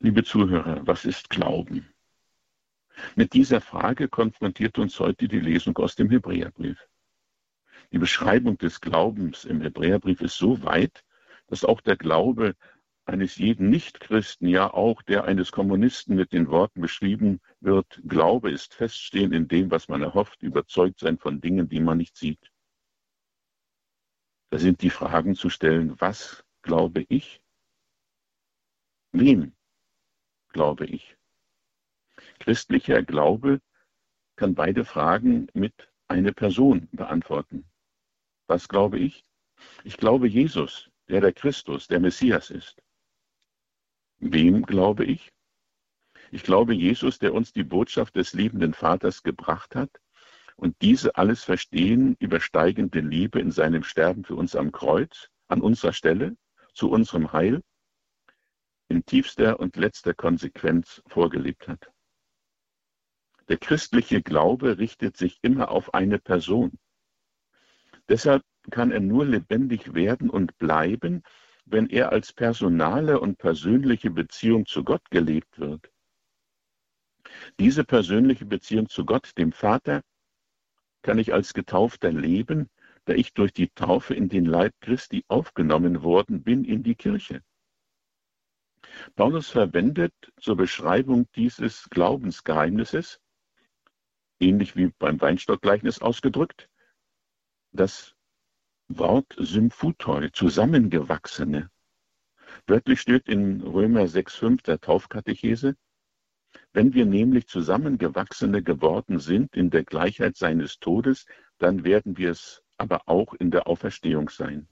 Liebe Zuhörer, was ist Glauben? Mit dieser Frage konfrontiert uns heute die Lesung aus dem Hebräerbrief. Die Beschreibung des Glaubens im Hebräerbrief ist so weit, dass auch der Glaube eines jeden Nichtchristen, ja auch der eines Kommunisten mit den Worten beschrieben wird, Glaube ist Feststehen in dem, was man erhofft, überzeugt sein von Dingen, die man nicht sieht. Da sind die Fragen zu stellen, was glaube ich? Wem glaube ich? Christlicher Glaube kann beide Fragen mit einer Person beantworten. Was glaube ich? Ich glaube Jesus, der der Christus, der Messias ist. Wem glaube ich? Ich glaube Jesus, der uns die Botschaft des liebenden Vaters gebracht hat und diese alles Verstehen übersteigende Liebe in seinem Sterben für uns am Kreuz, an unserer Stelle, zu unserem Heil, in tiefster und letzter Konsequenz vorgelebt hat. Der christliche Glaube richtet sich immer auf eine Person. Deshalb kann er nur lebendig werden und bleiben, wenn er als personale und persönliche Beziehung zu Gott gelebt wird. Diese persönliche Beziehung zu Gott, dem Vater, kann ich als Getaufter leben, da ich durch die Taufe in den Leib Christi aufgenommen worden bin in die Kirche. Paulus verwendet zur Beschreibung dieses Glaubensgeheimnisses, ähnlich wie beim Weinstockgleichnis ausgedrückt, das Wort Symphutoi, zusammengewachsene. Wörtlich steht in Römer 6,5 der Taufkatechese, wenn wir nämlich zusammengewachsene geworden sind in der Gleichheit seines Todes, dann werden wir es aber auch in der Auferstehung sein.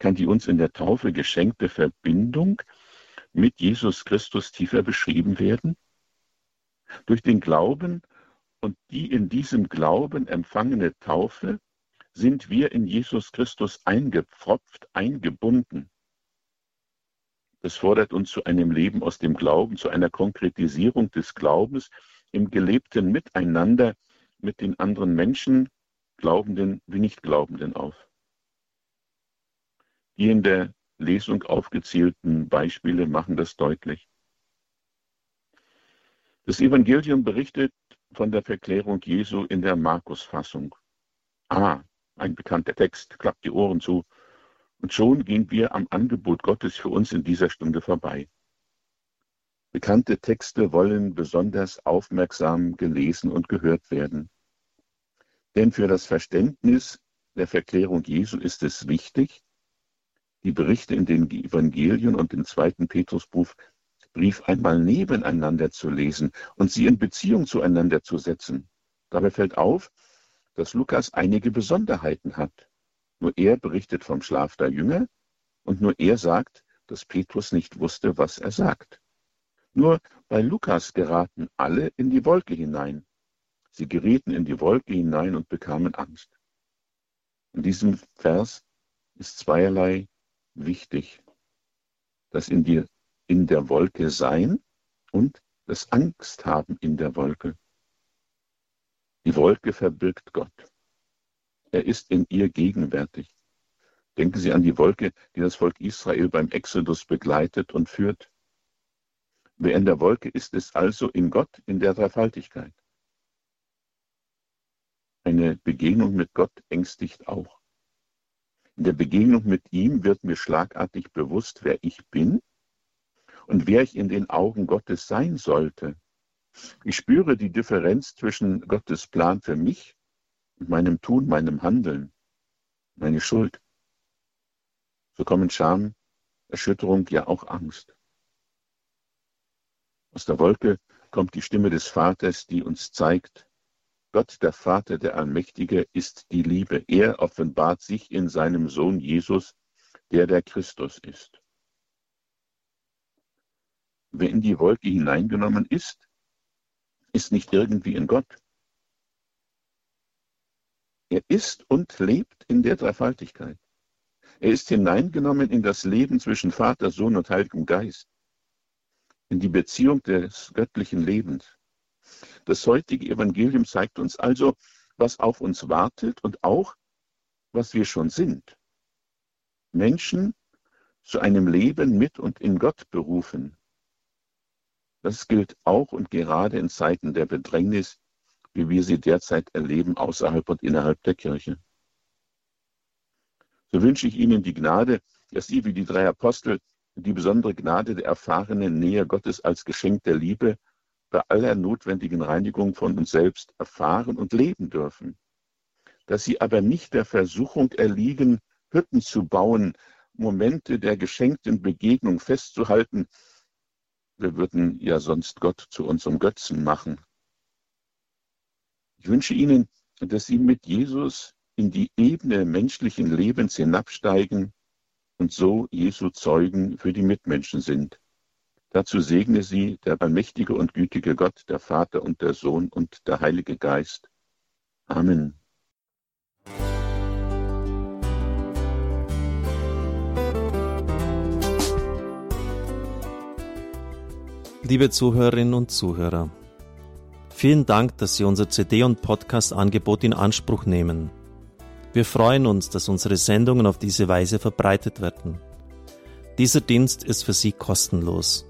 Kann die uns in der Taufe geschenkte Verbindung mit Jesus Christus tiefer beschrieben werden? Durch den Glauben und die in diesem Glauben empfangene Taufe sind wir in Jesus Christus eingepfropft, eingebunden. Das fordert uns zu einem Leben aus dem Glauben, zu einer Konkretisierung des Glaubens im gelebten Miteinander mit den anderen Menschen, Glaubenden wie Nichtglaubenden auf. Die in der Lesung aufgezählten Beispiele machen das deutlich. Das Evangelium berichtet von der Verklärung Jesu in der Markus-Fassung. Ah, ein bekannter Text, klappt die Ohren zu. Und schon gehen wir am Angebot Gottes für uns in dieser Stunde vorbei. Bekannte Texte wollen besonders aufmerksam gelesen und gehört werden. Denn für das Verständnis der Verklärung Jesu ist es wichtig, die Berichte in den Evangelien und im zweiten Petrusbrief Brief einmal nebeneinander zu lesen und sie in Beziehung zueinander zu setzen. Dabei fällt auf, dass Lukas einige Besonderheiten hat. Nur er berichtet vom Schlaf der Jünger und nur er sagt, dass Petrus nicht wusste, was er sagt. Nur bei Lukas geraten alle in die Wolke hinein. Sie gerieten in die Wolke hinein und bekamen Angst. In diesem Vers ist zweierlei wichtig. Das in, die, in der Wolke sein und das Angst haben in der Wolke. Die Wolke verbirgt Gott. Er ist in ihr gegenwärtig. Denken Sie an die Wolke, die das Volk Israel beim Exodus begleitet und führt. Wer in der Wolke ist, ist also in Gott in der Dreifaltigkeit. Eine Begegnung mit Gott ängstigt auch. In der Begegnung mit ihm wird mir schlagartig bewusst, wer ich bin und wer ich in den Augen Gottes sein sollte. Ich spüre die Differenz zwischen Gottes Plan für mich und meinem Tun, meinem Handeln, meine Schuld. So kommen Scham, Erschütterung, ja auch Angst. Aus der Wolke kommt die Stimme des Vaters, die uns zeigt, Gott, der Vater, der Allmächtige, ist die Liebe. Er offenbart sich in seinem Sohn Jesus, der der Christus ist. Wer in die Wolke hineingenommen ist, ist nicht irgendwie in Gott. Er ist und lebt in der Dreifaltigkeit. Er ist hineingenommen in das Leben zwischen Vater, Sohn und Heiligem Geist, in die Beziehung des göttlichen Lebens. Das heutige Evangelium zeigt uns also, was auf uns wartet und auch, was wir schon sind. Menschen zu einem Leben mit und in Gott berufen. Das gilt auch und gerade in Zeiten der Bedrängnis, wie wir sie derzeit erleben, außerhalb und innerhalb der Kirche. So wünsche ich Ihnen die Gnade, dass Sie wie die drei Apostel die besondere Gnade der erfahrenen Nähe Gottes als Geschenk der Liebe bei aller notwendigen Reinigung von uns selbst erfahren und leben dürfen. Dass Sie aber nicht der Versuchung erliegen, Hütten zu bauen, Momente der geschenkten Begegnung festzuhalten. Wir würden ja sonst Gott zu unserem Götzen machen. Ich wünsche Ihnen, dass Sie mit Jesus in die Ebene menschlichen Lebens hinabsteigen und so Jesu Zeugen für die Mitmenschen sind. Dazu segne sie der allmächtige und gütige Gott, der Vater und der Sohn und der Heilige Geist. Amen. Liebe Zuhörerinnen und Zuhörer, vielen Dank, dass Sie unser CD- und Podcast-Angebot in Anspruch nehmen. Wir freuen uns, dass unsere Sendungen auf diese Weise verbreitet werden. Dieser Dienst ist für Sie kostenlos.